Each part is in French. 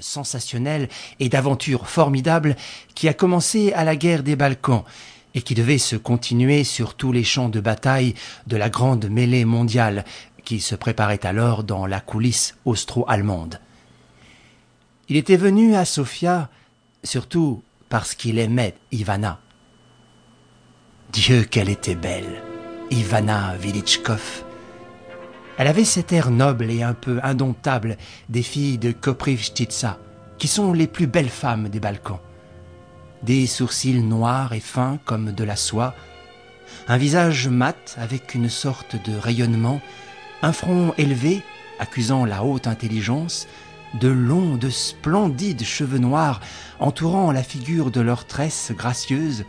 sensationnel et d'aventures formidables qui a commencé à la guerre des Balkans et qui devait se continuer sur tous les champs de bataille de la grande mêlée mondiale qui se préparait alors dans la coulisse austro-allemande. Il était venu à Sofia surtout parce qu'il aimait Ivana. Dieu qu'elle était belle, Ivana Vilichkov. Elle avait cet air noble et un peu indomptable des filles de Koprivstitsa, qui sont les plus belles femmes des Balkans. Des sourcils noirs et fins comme de la soie, un visage mat avec une sorte de rayonnement, un front élevé, accusant la haute intelligence, de longs, de splendides cheveux noirs entourant la figure de leurs tresses gracieuses,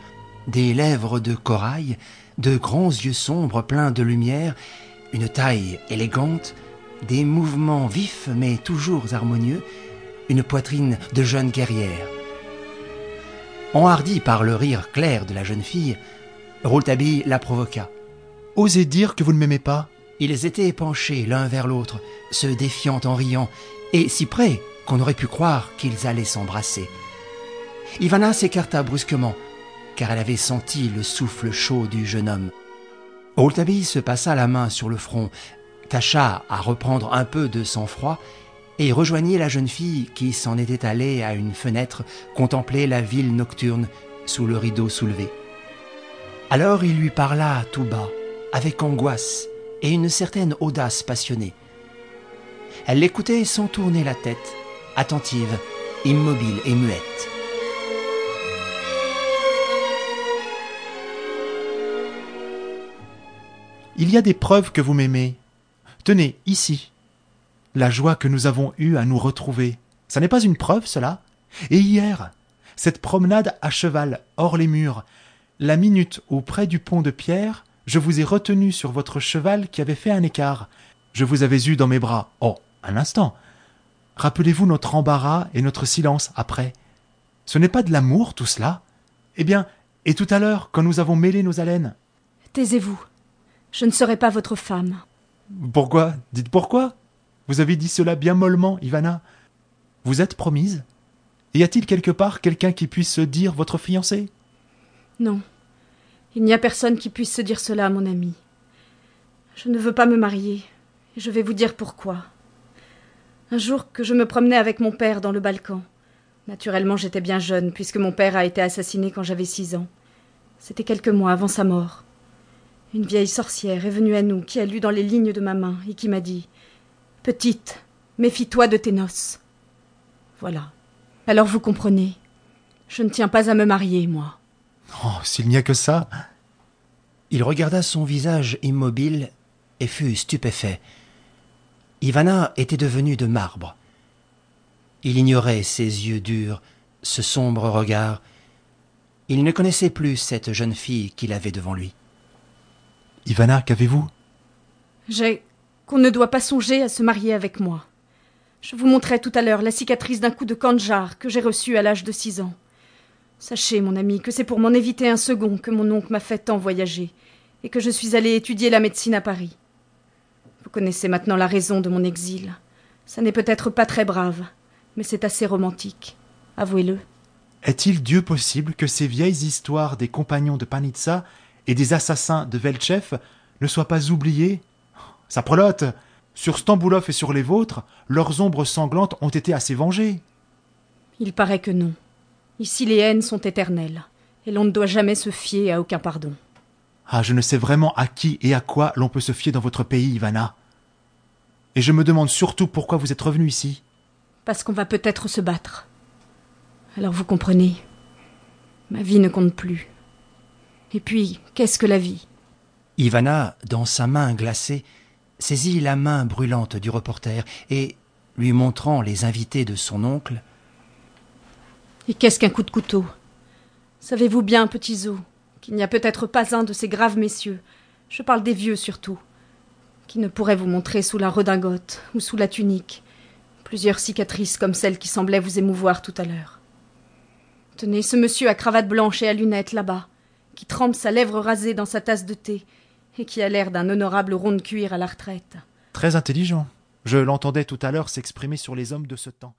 des lèvres de corail, de grands yeux sombres pleins de lumière, une taille élégante, des mouvements vifs mais toujours harmonieux, une poitrine de jeune guerrière. Enhardi par le rire clair de la jeune fille, Rouletabille la provoqua. Osez dire que vous ne m'aimez pas Ils étaient penchés l'un vers l'autre, se défiant en riant, et si près qu'on aurait pu croire qu'ils allaient s'embrasser. Ivana s'écarta brusquement, car elle avait senti le souffle chaud du jeune homme. Rouletabille se passa la main sur le front, tâcha à reprendre un peu de sang-froid, et rejoignit la jeune fille qui s'en était allée à une fenêtre contempler la ville nocturne sous le rideau soulevé. Alors il lui parla tout bas, avec angoisse et une certaine audace passionnée. Elle l'écoutait sans tourner la tête, attentive, immobile et muette. Il y a des preuves que vous m'aimez. Tenez, ici. La joie que nous avons eue à nous retrouver. Ça n'est pas une preuve, cela Et hier, cette promenade à cheval, hors les murs, la minute où, près du pont de pierre, je vous ai retenu sur votre cheval qui avait fait un écart. Je vous avais eu dans mes bras. Oh, un instant. Rappelez-vous notre embarras et notre silence après. Ce n'est pas de l'amour, tout cela Eh bien, et tout à l'heure, quand nous avons mêlé nos haleines? Taisez-vous. Je ne serai pas votre femme. Pourquoi? Dites pourquoi? Vous avez dit cela bien mollement, Ivana. Vous êtes promise? Y a-t-il quelque part quelqu'un qui puisse se dire votre fiancé? Non. Il n'y a personne qui puisse se dire cela, mon ami. Je ne veux pas me marier. Et je vais vous dire pourquoi. Un jour que je me promenais avec mon père dans le Balkan. Naturellement, j'étais bien jeune, puisque mon père a été assassiné quand j'avais six ans. C'était quelques mois avant sa mort. Une vieille sorcière est venue à nous, qui a lu dans les lignes de ma main, et qui m'a dit Petite, méfie-toi de tes noces. Voilà. Alors vous comprenez. Je ne tiens pas à me marier, moi. Oh, s'il n'y a que ça. Il regarda son visage immobile et fut stupéfait. Ivana était devenue de marbre. Il ignorait ses yeux durs, ce sombre regard. Il ne connaissait plus cette jeune fille qu'il avait devant lui. Ivana, qu'avez-vous? J'ai qu'on ne doit pas songer à se marier avec moi. Je vous montrai tout à l'heure la cicatrice d'un coup de kandjar que j'ai reçu à l'âge de six ans. Sachez, mon ami, que c'est pour m'en éviter un second que mon oncle m'a fait tant voyager, et que je suis allé étudier la médecine à Paris. Vous connaissez maintenant la raison de mon exil. Ça n'est peut-être pas très brave, mais c'est assez romantique. Avouez-le. Est-il Dieu possible que ces vieilles histoires des compagnons de Panitsa et des assassins de Velchev ne soient pas oubliées Ça prelote Sur Stamboulov et sur les vôtres, leurs ombres sanglantes ont été assez vengées. Il paraît que non. Ici les haines sont éternelles, et l'on ne doit jamais se fier à aucun pardon. Ah, je ne sais vraiment à qui et à quoi l'on peut se fier dans votre pays, Ivana. Et je me demande surtout pourquoi vous êtes revenu ici. Parce qu'on va peut-être se battre. Alors vous comprenez. Ma vie ne compte plus. Et puis, qu'est-ce que la vie? Ivana, dans sa main glacée, saisit la main brûlante du reporter et, lui montrant les invités de son oncle, Et qu'est-ce qu'un coup de couteau? Savez-vous bien, petits os, qu'il n'y a peut-être pas un de ces graves messieurs, je parle des vieux surtout, qui ne pourrait vous montrer sous la redingote ou sous la tunique plusieurs cicatrices comme celle qui semblait vous émouvoir tout à l'heure. Tenez, ce monsieur à cravate blanche et à lunettes là-bas, qui trempe sa lèvre rasée dans sa tasse de thé, et qui a l'air d'un honorable rond de cuir à la retraite. Très intelligent. Je l'entendais tout à l'heure s'exprimer sur les hommes de ce temps.